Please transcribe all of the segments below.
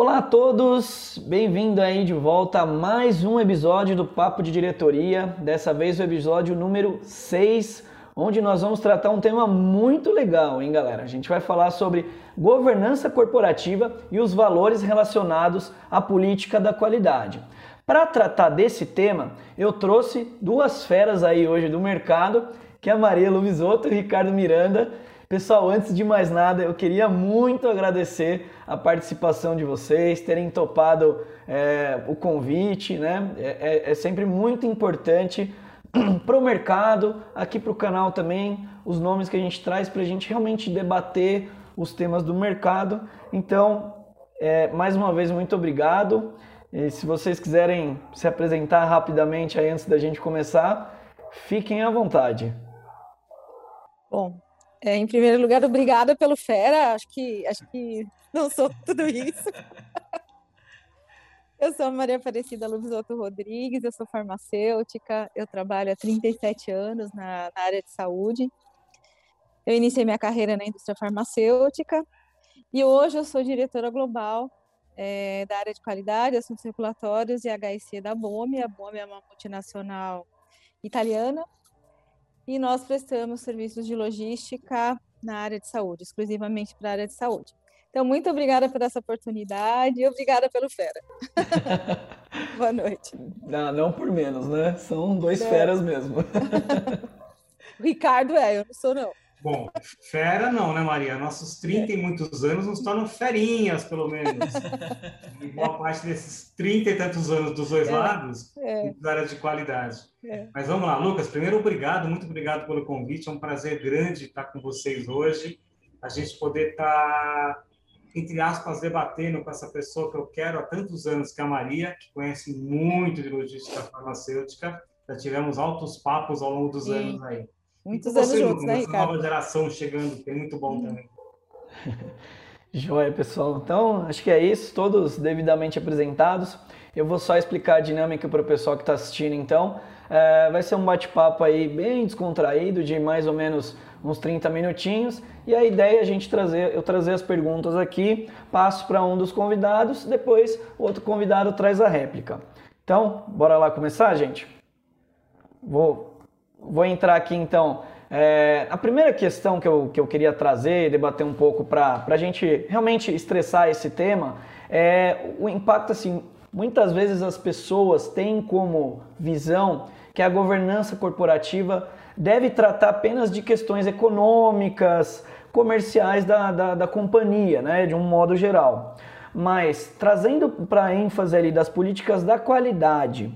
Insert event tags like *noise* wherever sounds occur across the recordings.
Olá a todos, bem-vindo aí de volta a mais um episódio do Papo de Diretoria, dessa vez o episódio número 6, onde nós vamos tratar um tema muito legal, hein, galera? A gente vai falar sobre governança corporativa e os valores relacionados à política da qualidade. Para tratar desse tema, eu trouxe duas feras aí hoje do mercado, que é a Maria Luvisotto e o Ricardo Miranda. Pessoal, antes de mais nada, eu queria muito agradecer a participação de vocês, terem topado é, o convite, né? É, é, é sempre muito importante *clears throat* para o mercado, aqui para o canal também, os nomes que a gente traz para a gente realmente debater os temas do mercado. Então, é, mais uma vez, muito obrigado. E se vocês quiserem se apresentar rapidamente aí antes da gente começar, fiquem à vontade. Bom, é, em primeiro lugar, obrigada pelo Fera. Acho que, acho que não sou tudo isso. Eu sou Maria Aparecida Lubisotto Rodrigues, eu sou farmacêutica, eu trabalho há 37 anos na, na, área de saúde. Eu iniciei minha carreira na indústria farmacêutica e hoje eu sou diretora global é, da área de qualidade, assuntos regulatórios e HSC da BOME. A BOME é uma multinacional italiana e nós prestamos serviços de logística na área de saúde, exclusivamente para a área de saúde. Então, muito obrigada por essa oportunidade e obrigada pelo Fera. *laughs* Boa noite. Não, não por menos, né? São dois é. feras mesmo. *laughs* o Ricardo é, eu não sou não. Bom, fera não, né, Maria? Nossos 30 e muitos anos nos tornam ferinhas, pelo menos. *laughs* E boa parte desses 30 e tantos anos dos dois é, lados, é. área de qualidade. É. Mas vamos lá, Lucas. Primeiro, obrigado, muito obrigado pelo convite. É um prazer grande estar com vocês hoje. A gente poder estar, entre aspas, debatendo com essa pessoa que eu quero há tantos anos, que é a Maria, que conhece muito de logística farmacêutica. Já tivemos altos papos ao longo dos Sim. anos aí. Muitos anos juntos, né, Ricardo? nova geração chegando, que é muito bom também. *laughs* Joia, pessoal. Então, acho que é isso, todos devidamente apresentados. Eu vou só explicar a dinâmica para o pessoal que está assistindo, então. É, vai ser um bate-papo aí bem descontraído, de mais ou menos uns 30 minutinhos. E a ideia é a gente trazer, eu trazer as perguntas aqui, passo para um dos convidados, depois o outro convidado traz a réplica. Então, bora lá começar, gente? Vou Vou entrar aqui então. É, a primeira questão que eu, que eu queria trazer, debater um pouco para a gente realmente estressar esse tema, é o impacto assim. Muitas vezes as pessoas têm como visão que a governança corporativa deve tratar apenas de questões econômicas, comerciais da, da, da companhia, né, de um modo geral. Mas trazendo para ênfase ali das políticas da qualidade,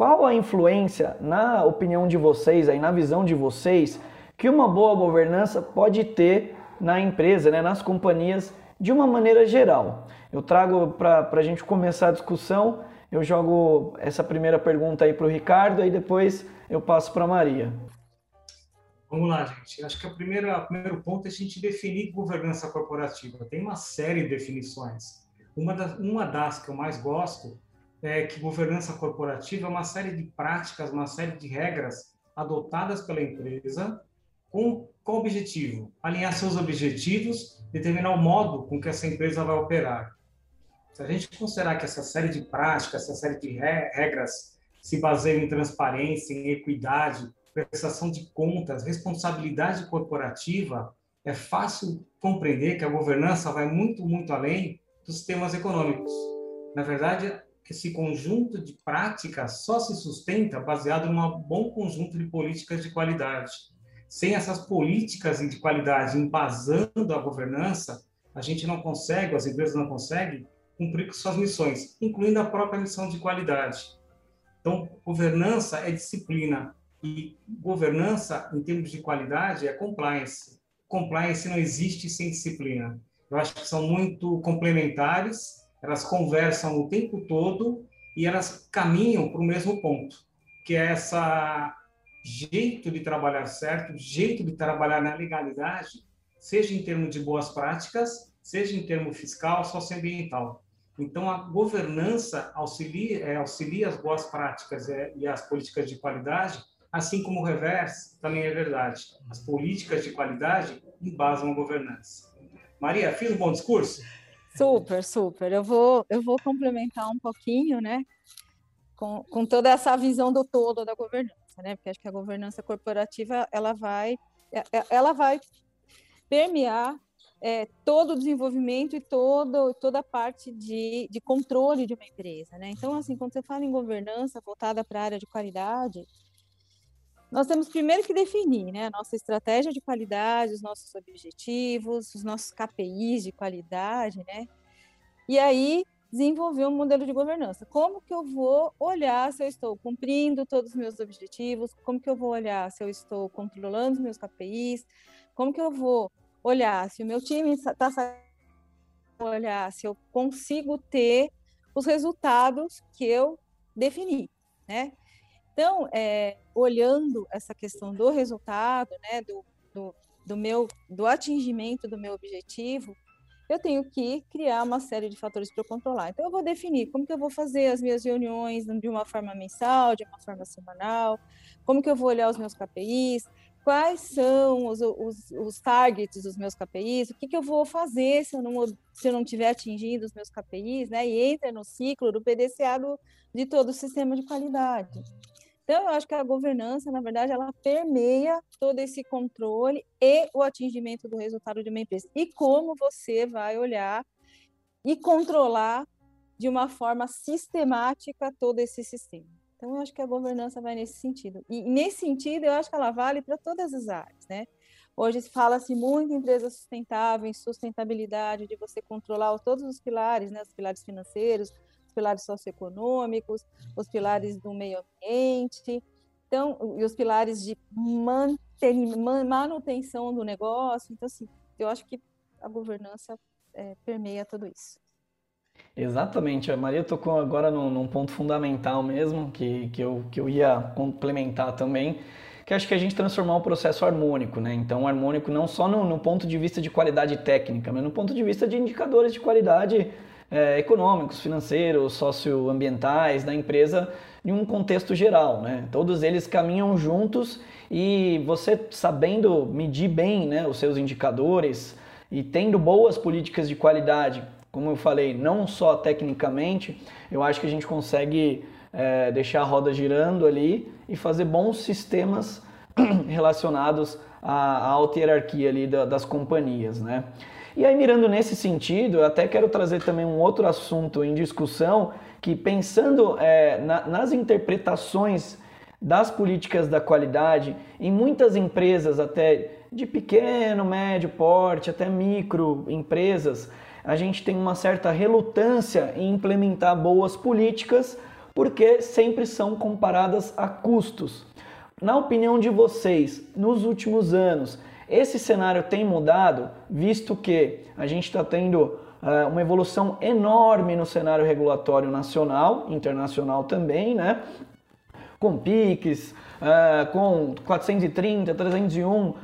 qual a influência, na opinião de vocês, aí, na visão de vocês, que uma boa governança pode ter na empresa, né, nas companhias, de uma maneira geral? Eu trago para a gente começar a discussão, eu jogo essa primeira pergunta aí para o Ricardo, aí depois eu passo para a Maria. Vamos lá, gente. Acho que o primeiro ponto é a gente definir governança corporativa. Tem uma série de definições. Uma das, uma das que eu mais gosto é que governança corporativa é uma série de práticas, uma série de regras adotadas pela empresa com qual objetivo? Alinhar seus objetivos, determinar o modo com que essa empresa vai operar. Se a gente considerar que essa série de práticas, essa série de regras se baseiam em transparência, em equidade, prestação de contas, responsabilidade corporativa, é fácil compreender que a governança vai muito, muito além dos temas econômicos. Na verdade, esse conjunto de práticas só se sustenta baseado em um bom conjunto de políticas de qualidade. Sem essas políticas de qualidade embasando a governança, a gente não consegue, as empresas não conseguem cumprir com suas missões, incluindo a própria missão de qualidade. Então, governança é disciplina e governança, em termos de qualidade, é compliance. Compliance não existe sem disciplina. Eu acho que são muito complementares elas conversam o tempo todo e elas caminham para o mesmo ponto, que é essa jeito de trabalhar certo, jeito de trabalhar na legalidade, seja em termos de boas práticas, seja em termo fiscal, socioambiental. Então, a governança auxilia, é, auxilia as boas práticas é, e as políticas de qualidade, assim como o reverso também é verdade. As políticas de qualidade embasam a governança. Maria, fiz um bom discurso? Super, super. Eu vou, eu vou complementar um pouquinho, né? Com, com toda essa visão do todo da governança, né? Porque acho que a governança corporativa ela vai, é, é, ela vai permear é, todo o desenvolvimento e todo, toda a parte de, de controle de uma empresa, né? Então, assim, quando você fala em governança voltada para a área de qualidade, nós temos primeiro que definir né, a nossa estratégia de qualidade, os nossos objetivos, os nossos KPIs de qualidade, né? E aí desenvolver um modelo de governança. Como que eu vou olhar se eu estou cumprindo todos os meus objetivos? Como que eu vou olhar se eu estou controlando os meus KPIs? Como que eu vou olhar se o meu time está olhar se eu consigo ter os resultados que eu defini, né? Então, é, olhando essa questão do resultado, né, do, do, do, meu, do atingimento do meu objetivo, eu tenho que criar uma série de fatores para controlar. Então, eu vou definir como que eu vou fazer as minhas reuniões de uma forma mensal, de uma forma semanal, como que eu vou olhar os meus KPIs, quais são os, os, os targets dos meus KPIs, o que, que eu vou fazer se eu não se eu não estiver atingindo os meus KPIs, né? E entra no ciclo do PDCA do, de todo o sistema de qualidade. Então, eu acho que a governança, na verdade, ela permeia todo esse controle e o atingimento do resultado de uma empresa. E como você vai olhar e controlar de uma forma sistemática todo esse sistema. Então, eu acho que a governança vai nesse sentido. E nesse sentido, eu acho que ela vale para todas as áreas, né? Hoje fala-se muito em empresa sustentável, em sustentabilidade, de você controlar todos os pilares, né? Os pilares financeiros, os pilares socioeconômicos, os pilares do meio ambiente, então, e os pilares de manutenção do negócio. Então, assim, eu acho que a governança é, permeia tudo isso. Exatamente, a Maria tocou agora num, num, ponto fundamental mesmo, que, que, eu, que eu ia complementar também, que acho que a gente transformar o processo harmônico, né? Então, harmônico não só no, no ponto de vista de qualidade técnica, mas no ponto de vista de indicadores de qualidade é, econômicos, financeiros, socioambientais da empresa em um contexto geral, né? Todos eles caminham juntos e você sabendo medir bem né, os seus indicadores e tendo boas políticas de qualidade, como eu falei, não só tecnicamente, eu acho que a gente consegue é, deixar a roda girando ali e fazer bons sistemas *clears throat* relacionados à, alta hierarquia ali da, das companhias, né? E aí, mirando nesse sentido, eu até quero trazer também um outro assunto em discussão, que pensando é, na, nas interpretações das políticas da qualidade, em muitas empresas, até de pequeno, médio porte, até micro empresas, a gente tem uma certa relutância em implementar boas políticas porque sempre são comparadas a custos. Na opinião de vocês, nos últimos anos, esse cenário tem mudado, visto que a gente está tendo uh, uma evolução enorme no cenário regulatório nacional, internacional também, né? Com PIX, uh, com 430, 301. Uh,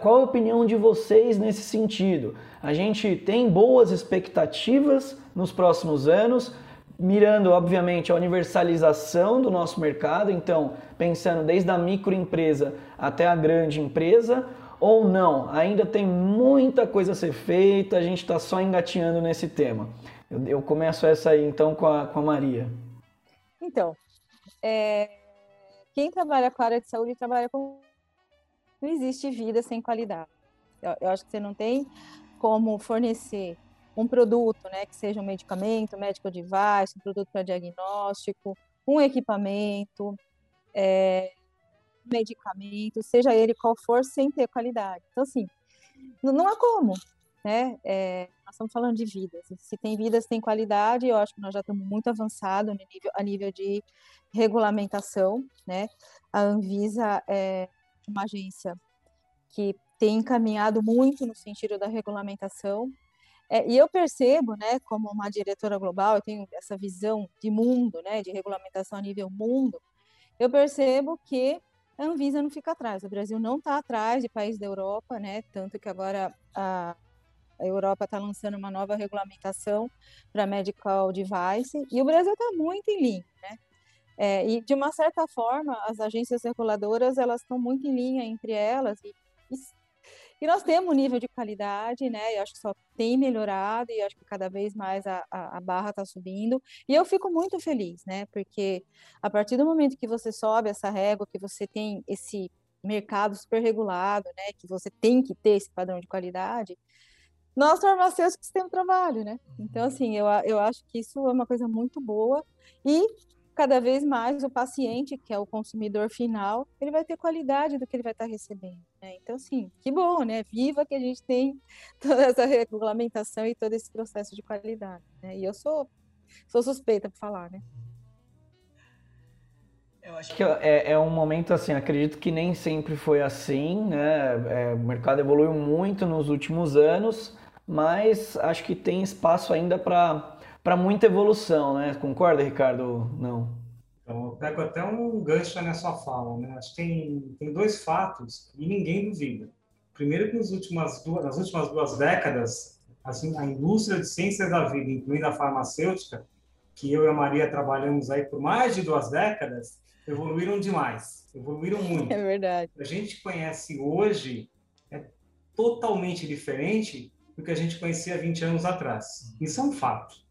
qual a opinião de vocês nesse sentido? A gente tem boas expectativas nos próximos anos, mirando, obviamente, a universalização do nosso mercado, então, pensando desde a microempresa até a grande empresa, ou não? Ainda tem muita coisa a ser feita, a gente está só engatinhando nesse tema. Eu, eu, começo essa aí então com a, com a Maria. Então, é, quem trabalha com a área de saúde trabalha com. Não existe vida sem qualidade. Eu, eu acho que você não tem como fornecer um produto, né, que seja um medicamento, um medical device, um produto para diagnóstico, um equipamento, é, medicamento, seja ele qual for, sem ter qualidade. Então, assim, não há como, né? É, nós estamos falando de vidas. Se tem vidas, tem qualidade, eu acho que nós já estamos muito avançados nível, a nível de regulamentação, né? A Anvisa é uma agência que tem encaminhado muito no sentido da regulamentação. É, e eu percebo, né, como uma diretora global, eu tenho essa visão de mundo, né, de regulamentação a nível mundo, eu percebo que a Anvisa não fica atrás. O Brasil não está atrás de países da Europa, né? Tanto que agora a, a Europa está lançando uma nova regulamentação para medical device e o Brasil está muito em linha, né? É, e de uma certa forma, as agências reguladoras elas estão muito em linha entre elas e, E nós temos um nível de qualidade, né? Eu acho que só tem melhorado e acho que cada vez mais a, a, a barra está subindo. E eu fico muito feliz, né? Porque a partir do momento que você sobe essa régua, que você tem esse mercado super regulado, né? Que você tem que ter esse padrão de qualidade, nós farmacêuticos temos trabalho, né? Então, assim, eu, eu acho que isso é uma coisa muito boa e cada vez mais o paciente, que é o consumidor final, ele vai ter qualidade do que ele vai estar recebendo. Né? Então, assim, que bom, né? Viva que a gente tem *laughs* toda essa regulamentação e todo esse processo de qualidade. Né? E eu sou, sou suspeita para falar, né? Eu acho que é, é, um momento assim, acredito que nem sempre foi assim, né? É, o mercado evoluiu muito nos últimos anos, mas acho que tem espaço ainda para para muita evolução, né? Concorda, Ricardo? Não. Então, eu pego até um gancho na sua fala, né? Acho que tem, tem dois fatos e ninguém duvida. Primeiro que nas últimas duas, nas últimas duas décadas, assim, a indústria de ciências da vida, incluindo a farmacêutica, que eu e a Maria trabalhamos aí por mais de duas décadas, evoluíram demais, evoluíram *laughs* muito. É verdade. A gente conhece hoje é totalmente diferente do que a gente conhecia 20 anos atrás. Isso é um fato.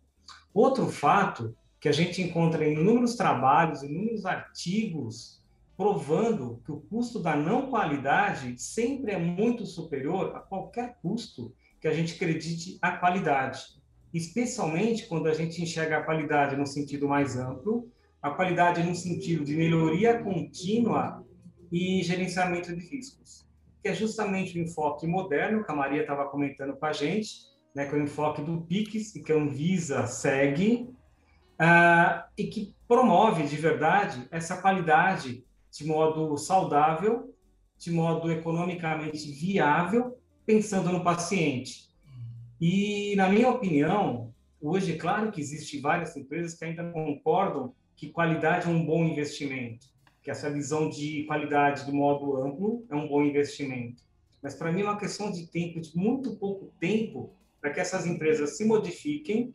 Outro fato que a gente encontra em inúmeros trabalhos, inúmeros artigos, provando que o custo da não qualidade sempre é muito superior a qualquer custo que a gente acredite a qualidade. Especialmente quando a gente enxerga a qualidade no sentido mais amplo, a qualidade no sentido de melhoria contínua e gerenciamento de riscos, que é justamente o enfoque moderno que a Maria estava comentando com a gente, né, que é o enfoque do PIX e que a Anvisa segue, uh, e que promove de verdade essa qualidade de modo saudável, de modo economicamente viável, pensando no paciente. E, na minha opinião, hoje, claro que existem várias empresas que ainda concordam que qualidade é um bom investimento, que essa visão de qualidade do modo amplo é um bom investimento. Mas, para mim, é uma questão de tempo, de muito pouco tempo, para que essas empresas se modifiquem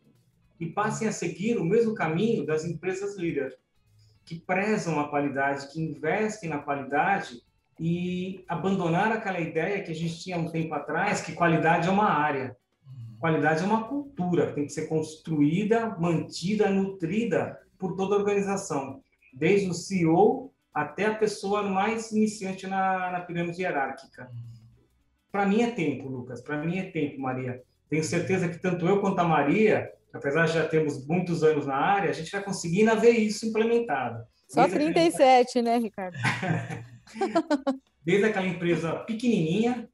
e passem a seguir o mesmo caminho das empresas líderes, que prezam a qualidade, que investem na qualidade e abandonar aquela ideia que a gente tinha um tempo atrás, que qualidade é uma área. Qualidade é uma cultura, que tem que ser construída, mantida, nutrida por toda a organização, desde o CEO até a pessoa mais iniciante na, na pirâmide hierárquica. Para mim é tempo, Lucas, para mim é tempo, Maria. Tenho certeza que tanto eu quanto a Maria, apesar de já termos muitos anos na área, a gente vai conseguindo ver isso implementado. Só Desde 37, aquela... né, Ricardo? *laughs* Desde aquela empresa pequenininha,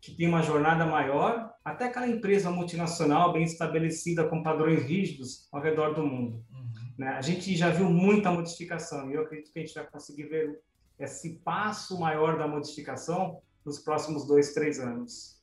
que tem uma jornada maior, até aquela empresa multinacional bem estabelecida com padrões rígidos ao redor do mundo. Uhum. Né? A gente já viu muita modificação e eu acredito que a gente vai conseguir ver esse passo maior da modificação nos próximos dois, três anos.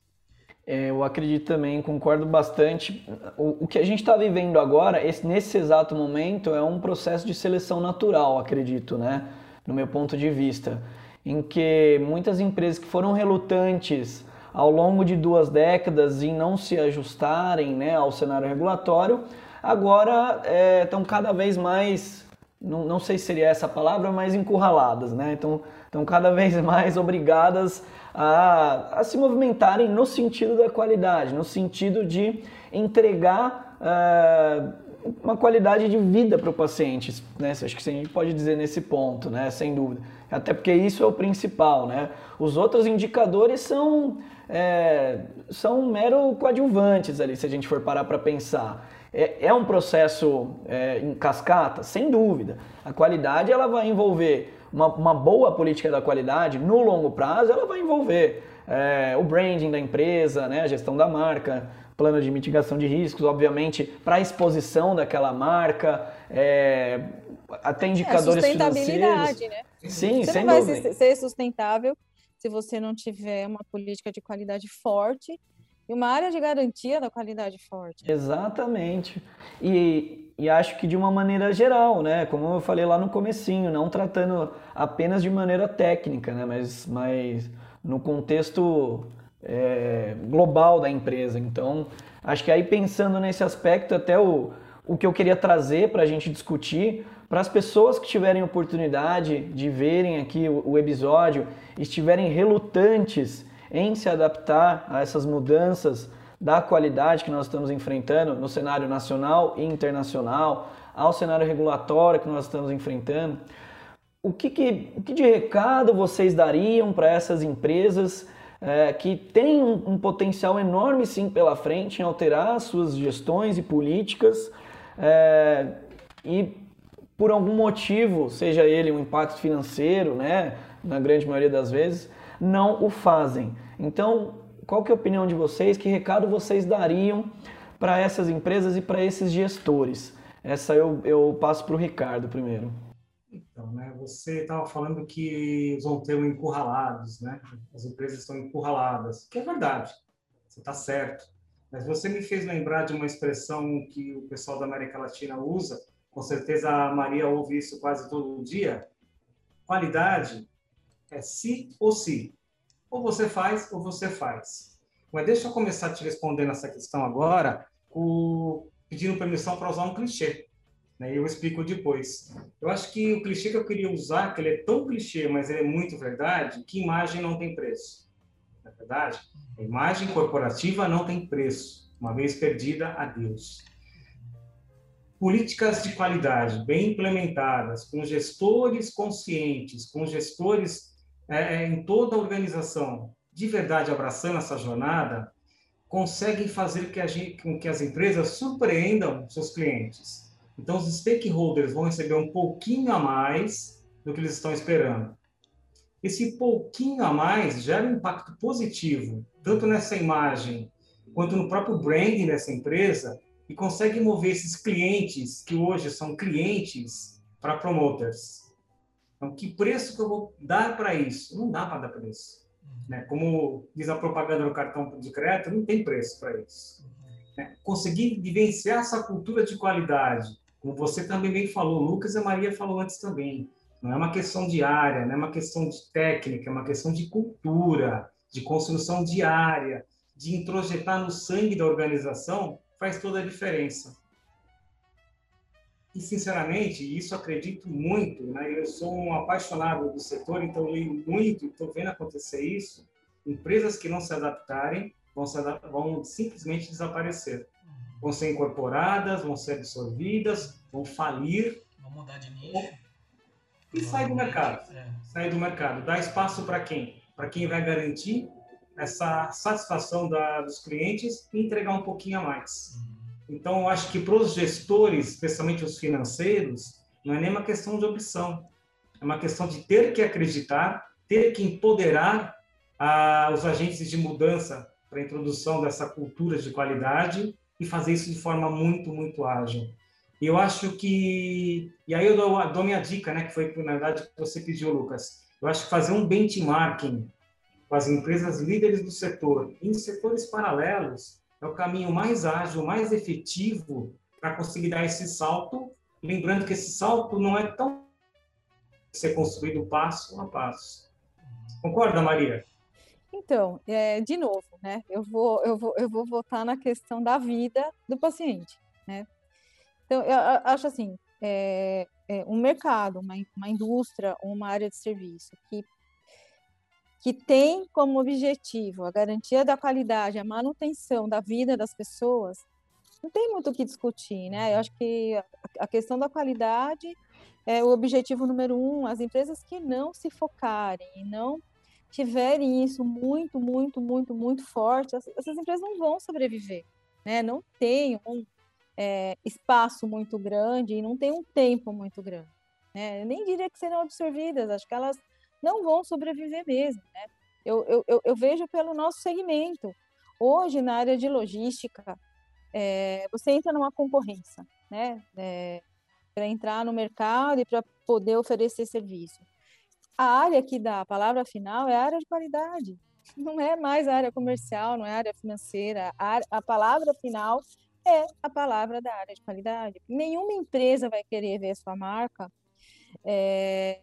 É, eu acredito também, concordo bastante. O, o que a gente está vivendo agora, esse, nesse exato momento, é um processo de seleção natural, acredito, né? No meu ponto de vista, em que muitas empresas que foram relutantes ao longo de duas décadas em não se ajustarem né, ao cenário regulatório, agora estão é, cada vez mais, não, não sei se seria essa palavra, mas encurraladas, né? Estão cada vez mais obrigadas a, a se movimentarem no sentido da qualidade, no sentido de entregar uh, uma qualidade de vida para o paciente, né? Acho que a gente pode dizer nesse ponto, né? Sem dúvida. Até porque isso é o principal, né? Os outros indicadores são, é, são mero coadjuvantes ali, se a gente for parar para pensar. É, é, um processo é, em cascata? Sem dúvida. A qualidade ela vai envolver uma, uma boa política da qualidade, no longo prazo, ela vai envolver é, o branding da empresa, né, a gestão da marca, plano de mitigação de riscos, obviamente, para a exposição daquela marca, é, até indicadores é, sustentabilidade, financeiros. né? Sim, você sem não vai ser sustentável se você não tiver uma política de qualidade forte e uma área de garantia da qualidade forte. Exatamente. E, e acho que de uma maneira geral, né? Como eu falei lá no comecinho, não tratando apenas de maneira técnica, né? Mas, mas no contexto é, global da empresa. Então, acho que aí pensando nesse aspecto, até o, o que eu queria trazer para a gente discutir, para as pessoas que tiverem oportunidade de verem aqui o, o episódio, estiverem relutantes em se adaptar a essas mudanças da qualidade que nós estamos enfrentando no cenário nacional e internacional, ao cenário regulatório que nós estamos enfrentando. O que, que, o que de recado vocês dariam para essas empresas é, que têm um, um, potencial enorme sim pela frente em alterar suas gestões e políticas é, e por algum motivo, seja ele um impacto financeiro, né, na grande maioria das vezes, não o fazem. Então, qual que é a opinião de vocês? Que recado vocês dariam para essas empresas e para esses gestores? Essa eu, eu passo para o Ricardo primeiro. Então, né, você estava falando que vão ter um encurralados, né? As empresas estão encurraladas, que é verdade, você está certo. Mas você me fez lembrar de uma expressão que o pessoal da América Latina usa, com certeza a Maria ouve isso quase todo dia. Qualidade é se ou se. Ou você faz ou você faz. Mas deixa eu começar te respondendo essa questão agora, com, pedindo permissão para usar um clichê. Né? Eu explico depois. Eu acho que o clichê que eu queria usar, que ele é tão clichê, mas ele é muito verdade, que imagem não tem preço. Não é verdade? A imagem corporativa não tem preço. Uma vez perdida, adeus. Políticas de qualidade bem implementadas, com gestores conscientes, com gestores é, é, em toda a organização, de verdade abraçando essa jornada, conseguem fazer que gente, com que as empresas surpreendam seus clientes. Então, os stakeholders vão receber um pouquinho a mais do que eles estão esperando. Esse pouquinho a mais gera um impacto positivo, tanto nessa imagem quanto no próprio branding dessa empresa, e consegue mover esses clientes, que hoje são clientes, para promoters. Então, que preço que eu vou dar para isso? Não dá para dar preço. Uhum. Né? Como diz a propaganda no cartão de crédito, não tem preço para isso. Uhum. Né? Conseguir vivenciar essa cultura de qualidade, como você também bem falou, Lucas e a Maria falou antes também. Não é uma questão diária, não é uma questão de técnica, é uma questão de cultura, de construção diária, de introjetar no sangue da organização, faz toda a diferença. E, sinceramente, isso acredito muito, né? eu sou um apaixonado do setor, então leio muito, estou vendo acontecer isso. Empresas que não se adaptarem vão, se vão simplesmente desaparecer. Vão ser incorporadas, vão ser absorvidas, vão falir. Vão mudar de nicho. E sair do mercado. É. Sair do mercado. Dar espaço para quem? Para quem vai garantir essa satisfação da, dos clientes e entregar um pouquinho a mais. Uhum. Então, eu acho que para os gestores, especialmente os financeiros, não é nem uma questão de opção, é uma questão de ter que acreditar, ter que empoderar ah, os agentes de mudança para a introdução dessa cultura de qualidade e fazer isso de forma muito, muito ágil. E eu acho que. E aí eu dou, dou minha dica, né, que foi, na verdade, que você pediu, Lucas. Eu acho que fazer um benchmarking com as empresas líderes do setor em setores paralelos é o caminho mais ágil, mais efetivo para conseguir dar esse salto. Lembrando que esse salto não é tão ser construído passo a passo. Concorda, Maria? Então, é, de novo, né? Eu vou, eu vou, eu vou voltar na questão da vida do paciente, né? Então, eu acho assim, é, é um mercado, uma, uma indústria, uma área de serviço que que tem como objetivo a garantia da qualidade, a manutenção da vida das pessoas, não tem muito o que discutir, né? Eu acho que a questão da qualidade é o objetivo número um. As empresas que não se focarem e não tiverem isso muito, muito, muito, muito forte, essas empresas não vão sobreviver, né? Não tem um é, espaço muito grande e não tem um tempo muito grande, né? Eu nem diria que serão absorvidas, acho que elas não vão sobreviver mesmo. Né? Eu, eu, eu vejo pelo nosso segmento. Hoje, na área de logística, é, você entra numa concorrência, né? É, para entrar no mercado e para poder oferecer serviço. A área que dá a palavra final é a área de qualidade. Não é mais a área comercial, não é a área financeira. A, a palavra final é a palavra da área de qualidade. Nenhuma empresa vai querer ver sua marca é,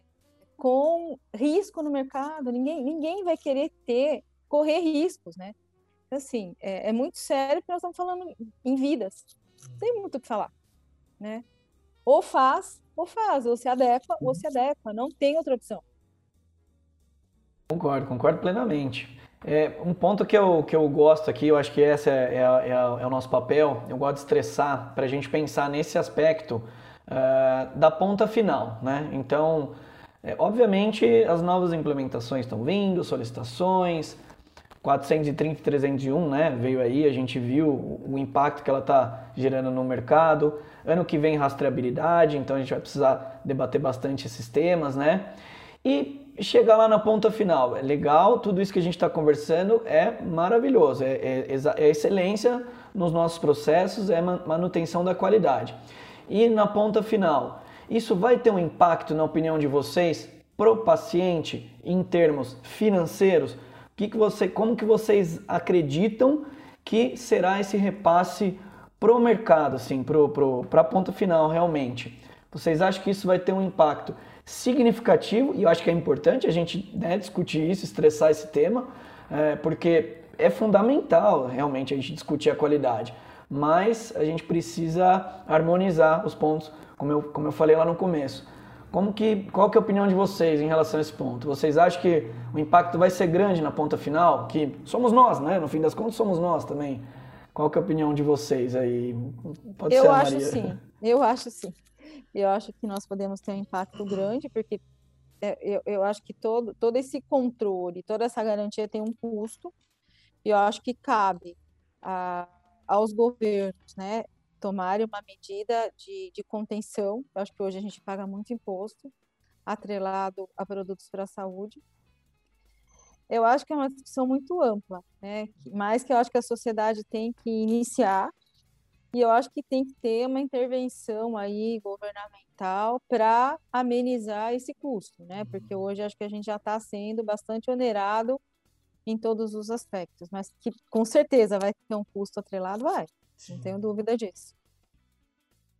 com risco no mercado. Ninguém, ninguém vai querer ter, correr riscos, né? Assim, é, é muito sério porque nós estamos falando em vidas. Não tem muito o que falar, né? Ou faz, ou faz, ou se adequa, ou se adequa. Não tem outra opção. Concordo, concordo plenamente. É, um ponto que eu, que eu gosto aqui, eu acho que esse é, é, é, é o nosso papel, eu gosto de estressar para a gente pensar nesse aspecto uh, da ponta final, né? Então, é, obviamente, as novas implementações estão vindo, solicitações, 430 e 301, né? Veio aí, a gente viu o impacto que ela está gerando no mercado. Ano que vem, rastreabilidade, então a gente vai precisar debater bastante esses temas, né? E chegar lá na ponta final. É legal, tudo isso que a gente está conversando é maravilhoso, é, é, é, excelência nos nossos processos, é manutenção da qualidade. E na ponta final, isso vai ter um impacto, na opinião de vocês, pro paciente em termos financeiros? Que que você, como que vocês acreditam que será esse repasse pro mercado, assim, pro, pro, a ponta final realmente? Vocês acham que isso vai ter um impacto significativo? E eu acho que é importante a gente né, discutir isso, estressar esse tema, é, porque é fundamental realmente a gente discutir a qualidade. Mas a gente precisa harmonizar os pontos, como eu, como eu falei lá no começo. Como que, qual que é a opinião de vocês em relação a esse ponto? Vocês acham que o impacto vai ser grande na ponta final? Que somos nós, né? No fim das contas, somos nós também. Qual que é a opinião de vocês aí? Pode eu ser acho Maria. sim, eu acho sim. Eu acho que nós podemos ter um impacto grande, porque é, eu, eu acho que todo, todo esse controle, toda essa garantia tem um custo, e eu acho que cabe a, aos governos, né, tomarem uma medida de, de contenção. Eu acho que hoje a gente paga muito imposto atrelado a produtos para a saúde. Eu acho que é uma discussão muito ampla, né? Mas que eu acho que a sociedade tem que iniciar e eu acho que tem que ter uma intervenção aí governamental para amenizar esse custo, né? Porque hoje acho que a gente já está sendo bastante onerado em todos os aspectos, mas que com certeza vai ter um custo atrelado, vai. Sim. Não tenho dúvida disso.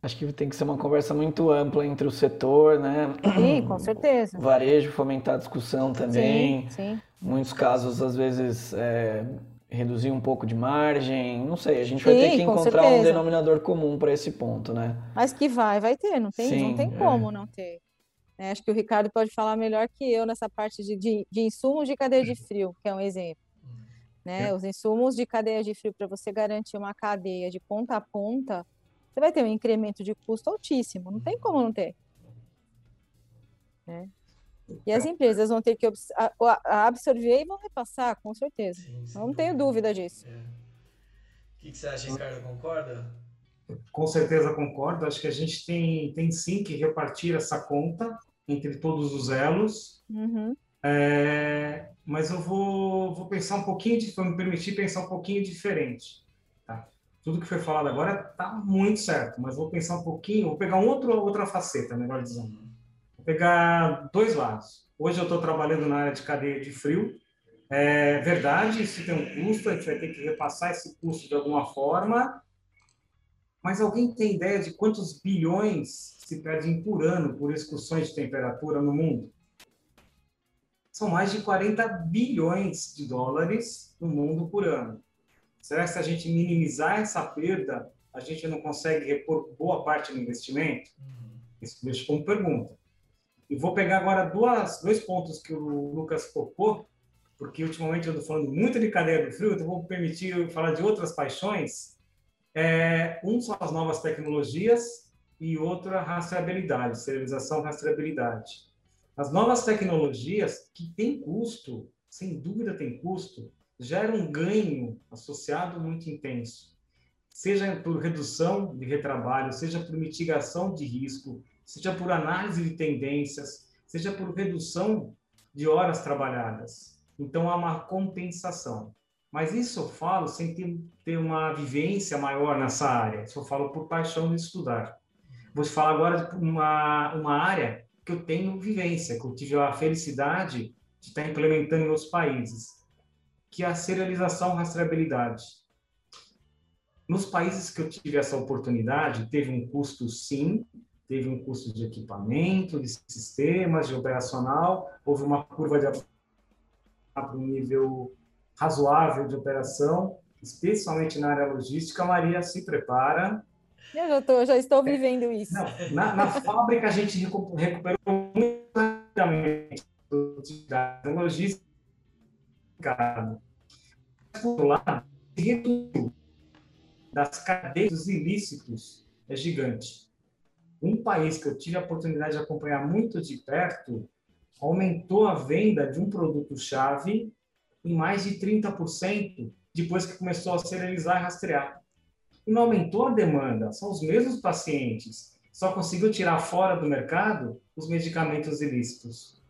Acho que tem que ser uma conversa muito ampla entre o setor, né? Sim, com certeza. varejo, fomentar a discussão também. Sim, sim. Muitos casos, às vezes, é, reduzir um pouco de margem. Não sei, a gente vai sim, ter que encontrar certeza. um denominador comum para esse ponto, né? Mas que vai, vai ter, não tem, sim, não tem como é. não ter. É, acho que o Ricardo pode falar melhor que eu nessa parte de, de, de insumos de cadeia de *laughs* frio, que é um exemplo. Né? É. Os insumos de cadeia de frio, para você garantir uma cadeia de ponta a ponta, você vai ter um incremento de custo altíssimo, não tem como não ter. Né? E as empresas vão ter que absorver e vão repassar, com certeza. Sim, sim. Não tenho dúvida disso. É. O que, você acha, Ricardo? Concorda? Com certeza concordo. Acho que a gente tem, tem sim que repartir essa conta entre todos os elos. Uhum. É, mas eu vou, vou pensar um pouquinho, vou me permitir pensar um pouquinho diferente. Tá? Tudo que foi falado agora está muito certo, mas vou pensar um pouquinho, vou pegar um outro, outra faceta, melhor dizendo. Vou pegar dois lados. Hoje eu estou trabalhando na área de cadeia de frio. É verdade, isso tem um custo, a gente vai ter que repassar esse custo de alguma forma. Mas alguém tem ideia de quantos bilhões se perdem por ano por excursões de temperatura no mundo? São mais de 40 bilhões de dólares no mundo por ano. Será que se a gente minimizar essa perda, a gente não consegue repor boa parte do investimento? Uhum. Isso deixa como pergunta. E vou pegar agora duas, dois pontos que o Lucas tocou, porque ultimamente eu estou falando muito de cadeia do frio, então vou permitir falar de outras paixões. É, um são as novas tecnologias e outra a rastreabilidade, serialização rastreabilidade. As novas tecnologias, que têm custo, sem dúvida tem custo, geram um ganho associado muito intenso. Seja por redução de retrabalho, seja por mitigação de risco, seja por análise de tendências, seja por redução de horas trabalhadas. Então há uma compensação. Mas isso eu falo sem ter, ter uma vivência maior nessa área. Isso eu falo por paixão de estudar. Vou te falar agora de uma, uma área que eu tenho vivência, que eu tive a felicidade de estar implementando em outros países, que é a serialização rastreabilidade. Nos países que eu tive essa oportunidade, teve um custo sim, teve um custo de equipamento, de sistemas, de operacional, houve uma curva de para um nível razoável de operação, especialmente na área logística. Maria se prepara eu já, tô, já estou vivendo isso. Na, na fábrica a gente recuperou muito rapidamente a logística. por lado, das cadeias ilícitos é gigante. Um país que eu tive a oportunidade de acompanhar muito de perto aumentou a venda de um produto-chave em mais de 30% depois que começou a serializar e rastrear. E não aumentou a demanda, são os mesmos pacientes, só conseguiu tirar fora do mercado os medicamentos ilícitos.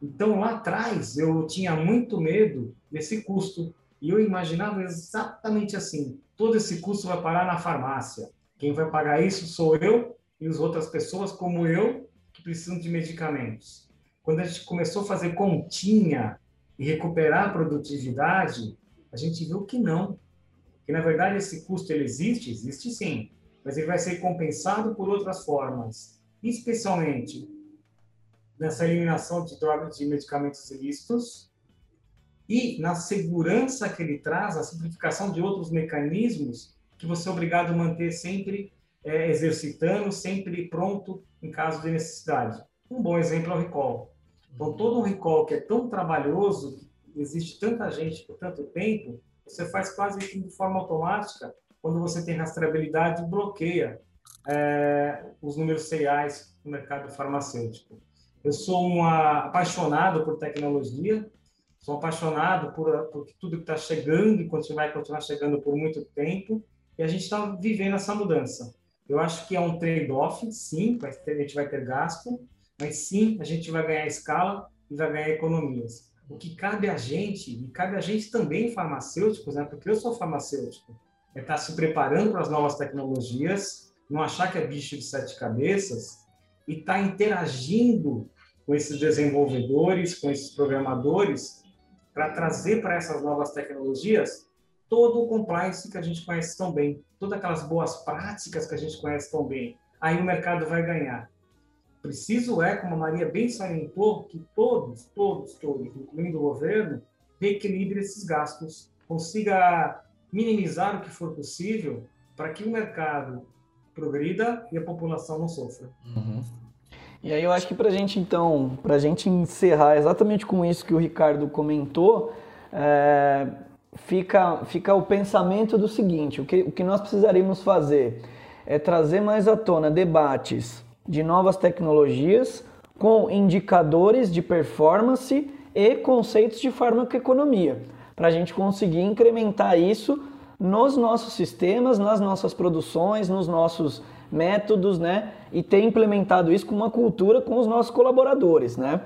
Então, lá atrás, eu tinha muito medo desse custo. E eu imaginava exatamente assim: todo esse custo vai parar na farmácia. Quem vai pagar isso sou eu e as outras pessoas como eu que precisam de medicamentos. Quando a gente começou a fazer continha e recuperar a produtividade, a gente viu que não. Que na verdade esse custo ele existe, existe sim, mas ele vai ser compensado por outras formas, especialmente nessa eliminação de drogas de medicamentos ilícitos e na segurança que ele traz, a simplificação de outros mecanismos que você é obrigado a manter sempre é, exercitando, sempre pronto em caso de necessidade. Um bom exemplo é o recall. Então, todo um recall que é tão trabalhoso, existe tanta gente por tanto tempo, você faz quase que de forma automática, quando você tem rastreabilidade, bloqueia é, os números seriais no mercado farmacêutico. Eu sou um apaixonado por tecnologia, sou apaixonado por, por tudo que está chegando e vai continuar chegando por muito tempo, e a gente está vivendo essa mudança. Eu acho que é um trade-off, sim, a gente vai ter gasto, mas sim, a gente vai ganhar escala e vai ganhar economias. O que cabe a gente, e cabe a gente também farmacêuticos, né? porque eu sou farmacêutico, é estar tá se preparando para as novas tecnologias, não achar que é bicho de sete cabeças, e estar tá interagindo com esses desenvolvedores, com esses programadores, para trazer para essas novas tecnologias todo o compliance que a gente conhece tão bem, todas aquelas boas práticas que a gente conhece tão bem. Aí o mercado vai ganhar. Preciso é, como a Maria bem salientou, que todos, todos, todos, incluindo o governo, reequilibre esses gastos, consiga minimizar o que for possível para que o mercado progrida e a população não sofra. Uhum. E aí eu acho que para a gente então, para a gente encerrar exatamente com isso que o Ricardo comentou, é, fica, fica o pensamento do seguinte: o que, o que nós precisaríamos fazer é trazer mais à tona debates de novas tecnologias com indicadores de performance e conceitos de farmacoeconomia, para a gente conseguir incrementar isso nos nossos sistemas, nas nossas produções, nos nossos métodos, né? E ter implementado isso com uma cultura com os nossos colaboradores, né?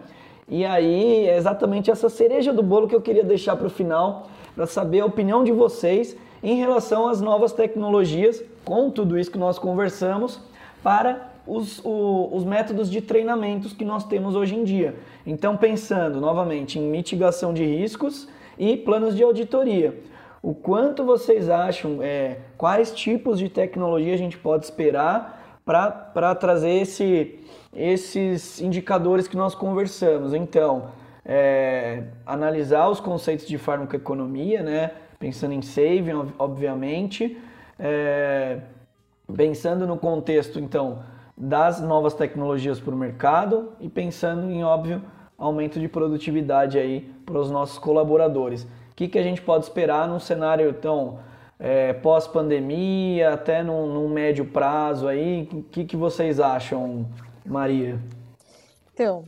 E aí é exatamente essa cereja do bolo que eu queria deixar para o final, para saber a opinião de vocês em relação às novas tecnologias, com tudo isso que nós conversamos, para os, o, os métodos de treinamentos que nós temos hoje em dia. Então, pensando novamente em mitigação de riscos e planos de auditoria. O quanto vocês acham, é, quais tipos de tecnologia a gente pode esperar para trazer esse, esses indicadores que nós conversamos? Então, é, analisar os conceitos de farmacoeconomia, né? pensando em saving, obviamente, é, pensando no contexto, então, das novas tecnologias para o mercado e pensando em, óbvio, aumento de produtividade aí para os nossos colaboradores. O que, que a gente pode esperar num cenário então é, pós-pandemia, até num, num, médio prazo aí? O que, que vocês acham, Maria? Então,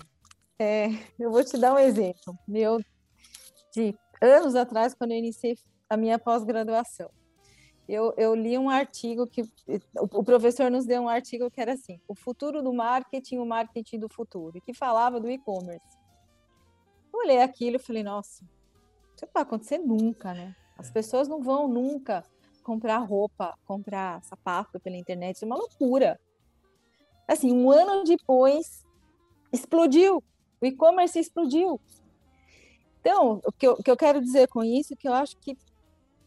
é, *laughs* eu vou te dar um exemplo meu de anos atrás, quando eu iniciei a minha pós-graduação. Eu, eu, li um artigo que o professor nos deu um artigo que era assim: o futuro do marketing, o marketing do futuro, que falava do e-commerce. Eu olhei aquilo e falei, nossa, isso não vai acontecer nunca, né? As pessoas não vão nunca comprar roupa, comprar sapato pela internet, isso é uma loucura. Assim, um ano depois, explodiu. O e-commerce explodiu. Então, o que, eu, o que eu quero dizer com isso é que eu acho que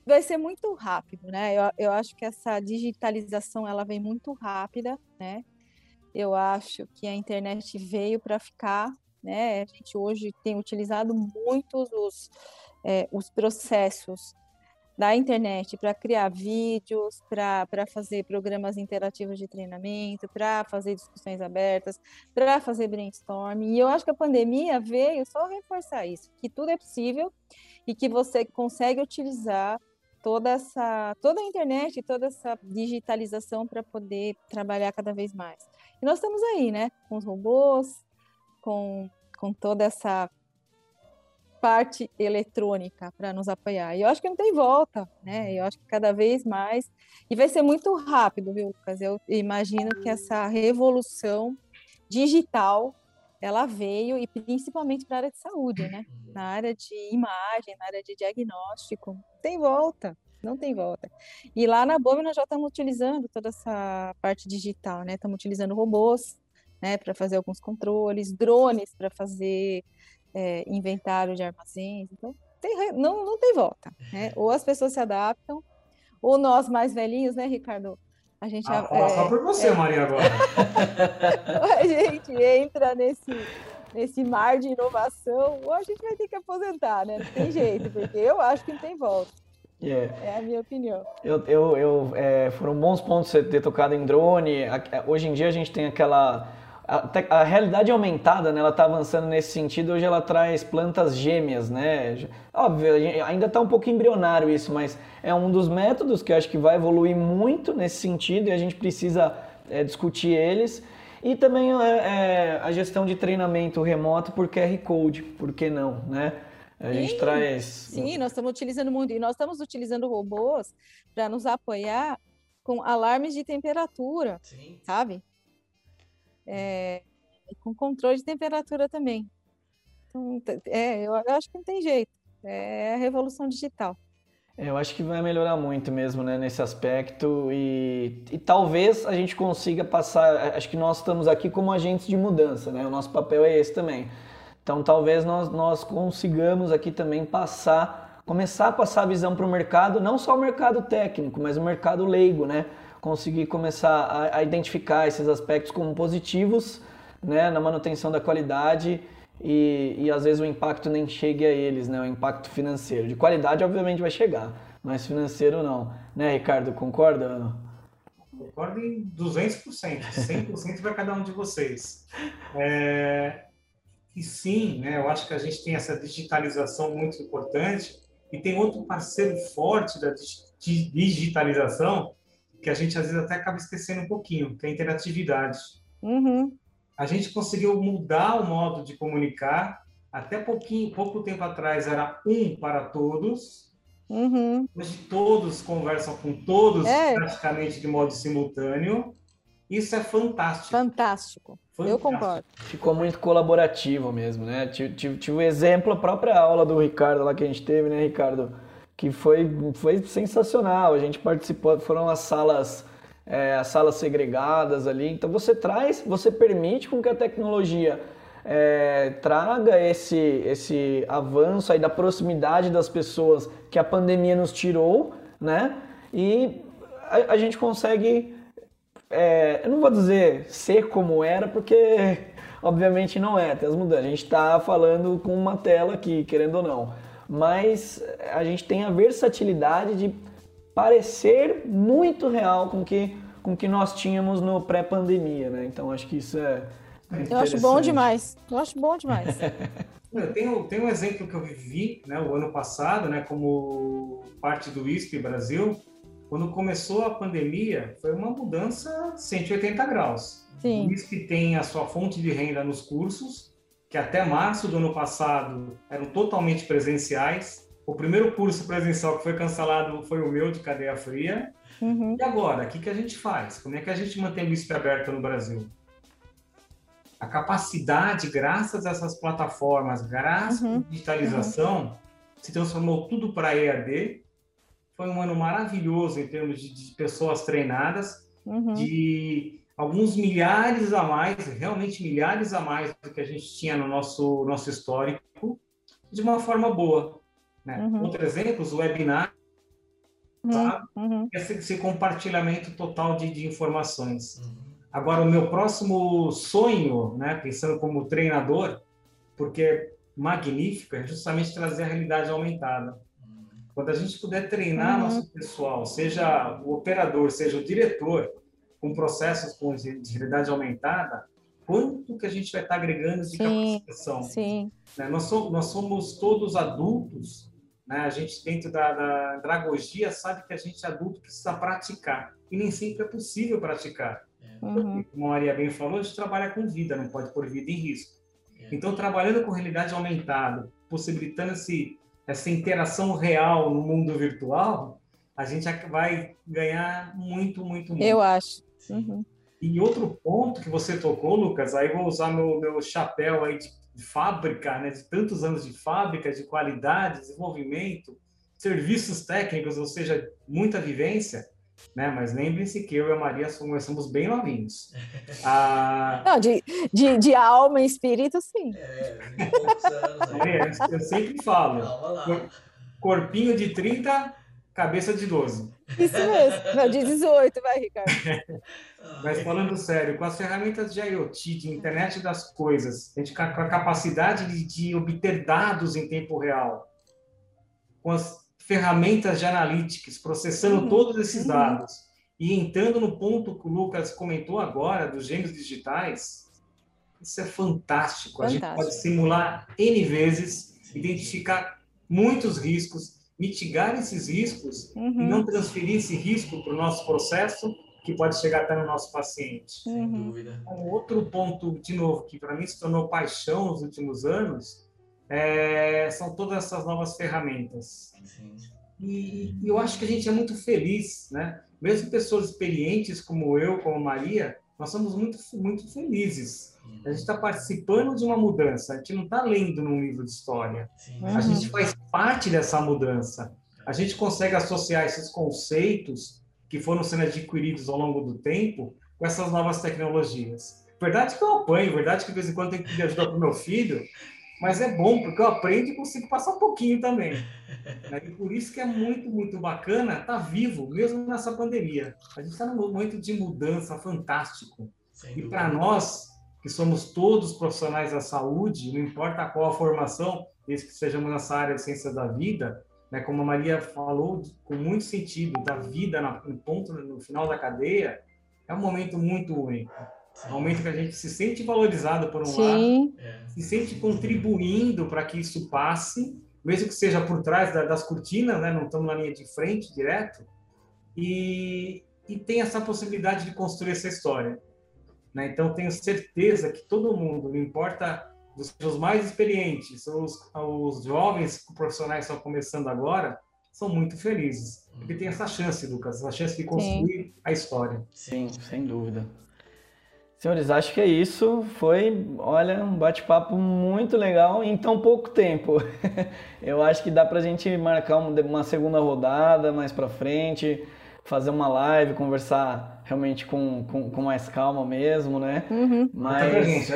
vai ser muito rápido, né? Eu, eu acho que essa digitalização ela vem muito rápida, né? Eu acho que a internet veio para ficar, né? A gente hoje tem utilizado muitos os é, os processos da internet para criar vídeos, para fazer programas interativos de treinamento, para fazer discussões abertas, para fazer brainstorming. E eu acho que a pandemia veio só reforçar isso, que tudo é possível e que você consegue utilizar toda essa toda a internet, toda essa digitalização para poder trabalhar cada vez mais. E nós estamos aí, né, com os robôs, com, com toda essa parte eletrônica para nos apoiar. E eu acho que não tem volta, né? Eu acho que cada vez mais e vai ser muito rápido, viu, Lucas? Eu imagino que essa revolução digital ela veio e principalmente para a área de saúde, né? Na área de imagem, na área de diagnóstico, tem volta, não tem volta. E lá na BOM nós já estamos utilizando toda essa parte digital, né? Estamos utilizando robôs, né, para fazer alguns controles, drones para fazer é, inventário de armazéns. Então, tem, não, não tem volta, né? Ou as pessoas se adaptam, ou nós mais velhinhos, né, Ricardo? A gente ah, é, só por você, é, Maria, agora. *laughs* a gente entra nesse, nesse mar de inovação, ou a gente vai ter que aposentar, né? Não tem jeito, porque eu acho que não tem volta. Yeah. É a minha opinião. Eu, eu, eu é, foram bons pontos você ter tocado em drone. Hoje em dia a gente tem aquela a, a, realidade aumentada, né, ela está avançando nesse sentido. Hoje ela traz plantas gêmeas, né? Óbvio, ainda está um pouco embrionário isso, mas é um dos métodos que eu acho que vai evoluir muito nesse sentido e a gente precisa é, discutir eles. E também é, é, a gestão de treinamento remoto por QR Code, por que não, né? A gente sim, traz. Sim, nós estamos utilizando muito. E nós estamos utilizando robôs para nos apoiar com alarmes de temperatura, sim. sabe? É, com controle de temperatura também. Então, é, eu acho que não tem jeito. É a revolução digital. Eu acho que vai melhorar muito mesmo, né, nesse aspecto e, e talvez a gente consiga passar. Acho que nós estamos aqui como agentes de mudança, né? O nosso papel é esse também. Então, talvez nós, nós consigamos aqui também passar, começar a passar a visão para o mercado, não só o mercado técnico, mas o mercado leigo, né? Conseguir começar a, a identificar esses aspectos como positivos, né, na manutenção da qualidade e, e às vezes o impacto nem chegue a eles, né? O impacto financeiro. De qualidade, obviamente, vai chegar, mas financeiro não. Né, Ricardo? Concorda? Concordo em 200%, 100% para cada um de vocês. É, e sim, né, eu acho que a gente tem essa digitalização muito importante e tem outro parceiro forte da digitalização que a gente às vezes até acaba esquecendo um pouquinho, que é a interatividade. Uhum a gente conseguiu mudar o modo de comunicar. Até pouquinho, pouco tempo atrás era um para todos. Uhum. Hoje todos conversam com todos é. praticamente de modo simultâneo. Isso é fantástico. Fantástico. fantástico. Eu concordo. Ficou muito colaborativo mesmo, né? Tive, o exemplo, a própria aula do Ricardo lá que a gente teve, né, Ricardo? Que foi, foi sensacional. A gente participou, foram as salas é, as salas segregadas ali. Então você traz, você permite com que a tecnologia é, traga esse, esse avanço aí da proximidade das pessoas que a pandemia nos tirou, né? E a, a gente consegue, é, eu não vou dizer ser como era, porque obviamente não é, tem as mudanças. A gente está falando com uma tela aqui, querendo ou não. Mas a gente tem a versatilidade de parecer muito real com que com que nós tínhamos no pré-pandemia, né? Então acho que isso é, é Eu acho bom demais. Eu acho bom demais. Eu tenho, tenho um exemplo que eu vivi né, o ano passado, né, como parte do ISP Brasil. Quando começou a pandemia, foi uma mudança 180 graus. Sim. O ISP tem a sua fonte de renda nos cursos, que até março do ano passado eram totalmente presenciais. O primeiro curso presencial que foi cancelado foi o meu de cadeia fria. Uhum. E agora, o que, que a gente faz? Como é que a gente mantém o ISP aberto no Brasil? A capacidade, graças a essas plataformas, graças uhum. à digitalização, uhum. se transformou tudo para EAD. Foi um ano maravilhoso em termos de, de pessoas treinadas, uhum. de alguns milhares a mais, realmente milhares a mais do que a gente tinha no nosso, nosso histórico, de uma forma boa. Né? Uhum. Outro exemplo, os webinars, uhum. sabe? Uhum. Esse, esse, compartilhamento total de, de informações. Uhum. Agora, o meu próximo sonho, né, pensando como treinador, porque é magnífico, é justamente trazer a realidade aumentada. Uhum. Quando a gente puder treinar uhum. nosso pessoal, seja o operador, seja o diretor, com processos com de, de realidade aumentada, quanto que a gente vai estar agregando de sim, capacitação? Sim. Né? Nós, somos, nós somos todos adultos né? A gente, dentro da, da andragogia, sabe que a gente adulto precisa praticar. E nem sempre é possível praticar. Uhum. Como a Maria bem falou, a gente trabalha com vida, não pode pôr vida em risco. É. Então, trabalhando com realidade aumentada, possibilitando esse, essa interação real no mundo virtual, a gente vai ganhar muito, muito, muito. Eu acho. Uhum. E outro ponto que você tocou, Lucas, aí vou usar meu, meu chapéu aí de, de fábrica, né, de tantos anos de fábrica, de qualidade, desenvolvimento, serviços técnicos, ou seja, muita vivência, né? Mas lembrem-se que eu e a Maria somos, somos bem novinhos. *laughs* Ah, Não, de, de, de alma e espírito, sim. É, anos aí. é, eu sempre falo, corpinho de 30, cabeça de 12. Isso mesmo. Não, de 18, vai, Ricardo. *laughs* Mas falando sério, com as ferramentas de IoT, de internet das coisas, a gente com a capacidade de, de obter dados em tempo real, com as ferramentas de analytics, processando Uhum, todos esses uhum. dados e entrando no ponto que o Lucas comentou agora dos gêmeos digitais, isso é fantástico. A gente Fantástico. pode simular N vezes, identificar muitos riscos, mitigar esses riscos e Uhum. não transferir esse risco para o nosso processo, que pode chegar até no nosso paciente. Sem Uhum. dúvida. Um outro ponto, de novo, que para mim se tornou paixão nos últimos anos, é, são todas essas novas ferramentas. Sim. E, e eu acho que a gente é muito feliz, né? Mesmo pessoas experientes como eu, como a Maria, nós somos muito, muito felizes. A gente está participando de uma mudança, a gente não está lendo num livro de história. Sim. Uhum. A gente faz parte dessa mudança. A gente consegue associar esses conceitos que foram sendo adquiridos ao longo do tempo com essas novas tecnologias. Verdade que eu apanho, verdade que de vez em quando eu tenho que pedir ajuda para o meu filho, mas é bom, porque eu aprendo e consigo passar um pouquinho também. *laughs* né? E por isso que é muito, muito bacana estar vivo, mesmo nessa pandemia. A gente está num momento de mudança fantástico. Sem E para nós, que somos todos profissionais da saúde, não importa qual a formação, desde que sejamos nessa área de ciência da vida, né, como a Maria falou, com muito sentido, da vida na- no ponto, no final da cadeia, é um momento muito único. É um momento que a gente se sente valorizado por um lado, Sim. É. se sente contribuindo para que isso passe, mesmo que seja por trás da- das cortinas, né? não estamos na linha de frente direto, e, e tem essa possibilidade de construir essa história. Né? Então, tenho certeza que todo mundo, não importa os, mais experientes, os, os jovens profissionais que estão começando agora, são muito felizes, porque tem essa chance, Lucas, essa chance de construir a história. Sim, sem dúvida. Senhores, acho que é isso. Foi, olha, um bate-papo muito legal em tão pouco tempo. *laughs* Eu acho que dá pra gente marcar um- uma segunda rodada mais pra frente, fazer uma live, conversar realmente com, com, com mais calma mesmo, né? Uhum. Mas.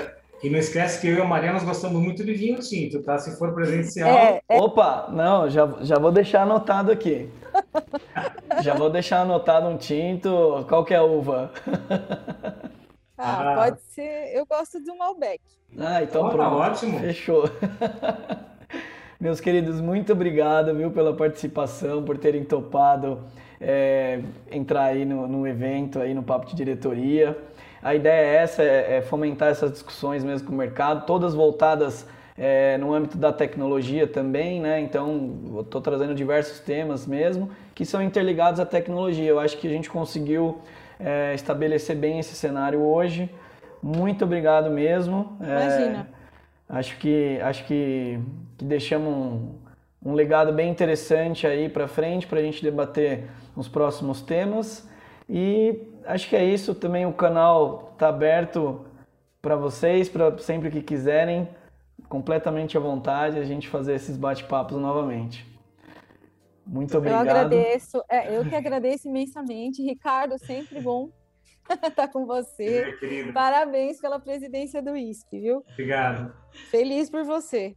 E não esquece que eu e a Maria nós gostamos muito de vinho tinto, tá? Se for presencial, É, Opa, não, já, já vou deixar anotado aqui. *laughs* Já vou deixar anotado um tinto. Qual que é a uva? ah, Ah. pode ser. Eu gosto do Malbec. Ah, então tá pronto. ótimo. Fechou. *laughs* Meus queridos, muito obrigado, viu, pela participação, por terem topado é, entrar aí no, no evento, aí no Papo de Diretoria. A ideia é essa, é, é fomentar essas discussões mesmo com o mercado, todas voltadas é, no âmbito da tecnologia também, né? Então, estou trazendo diversos temas mesmo que são interligados à tecnologia. Eu acho que a gente conseguiu é, estabelecer bem esse cenário hoje. Muito obrigado mesmo. É, Imagina. Acho que, acho que, que deixamos um, legado bem interessante aí para frente para a gente debater os próximos temas. E acho que é isso. Também o canal está aberto para vocês, para sempre que quiserem, completamente à vontade, a gente fazer esses bate-papos novamente. Muito Eu obrigado. agradeço. é, eu que agradeço imensamente. Ricardo, sempre bom *laughs* estar com você. É, querido. Parabéns pela presidência do ISP, viu? Obrigado. Feliz por você.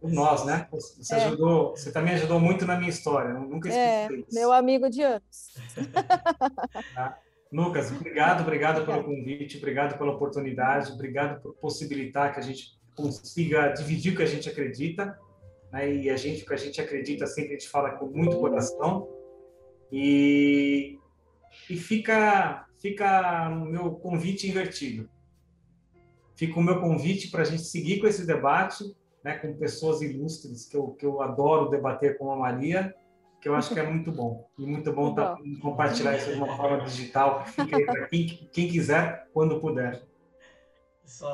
Por nós, né? Você É. ajudou, você também ajudou muito na minha história. eu Nunca É, esqueci isso. meu amigo de anos. *laughs* Lucas, obrigado, obrigado pelo convite, obrigado pela oportunidade, obrigado por possibilitar que a gente consiga dividir o que a gente acredita, né? E a gente, o que a gente acredita, sempre a gente fala com muito coração. E, e fica, fica o meu convite invertido. Fica o meu convite para a gente seguir com esse debate né, com pessoas ilustres, que eu, que eu adoro debater com a Maria, que eu acho que é muito bom. E muito bom tá, compartilhar isso de uma forma digital. Fica aí para quem, quem quiser, quando puder.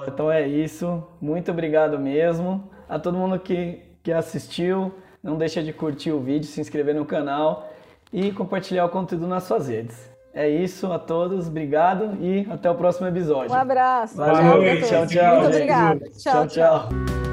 Então é isso. Muito obrigado mesmo. A todo mundo que, que assistiu. Não deixa de curtir o vídeo, se inscrever no canal e compartilhar o conteúdo nas suas redes. É isso a todos, obrigado e até o próximo episódio. Um abraço. Valeu, tchau, tchau. Muito obrigada. tchau. tchau. tchau.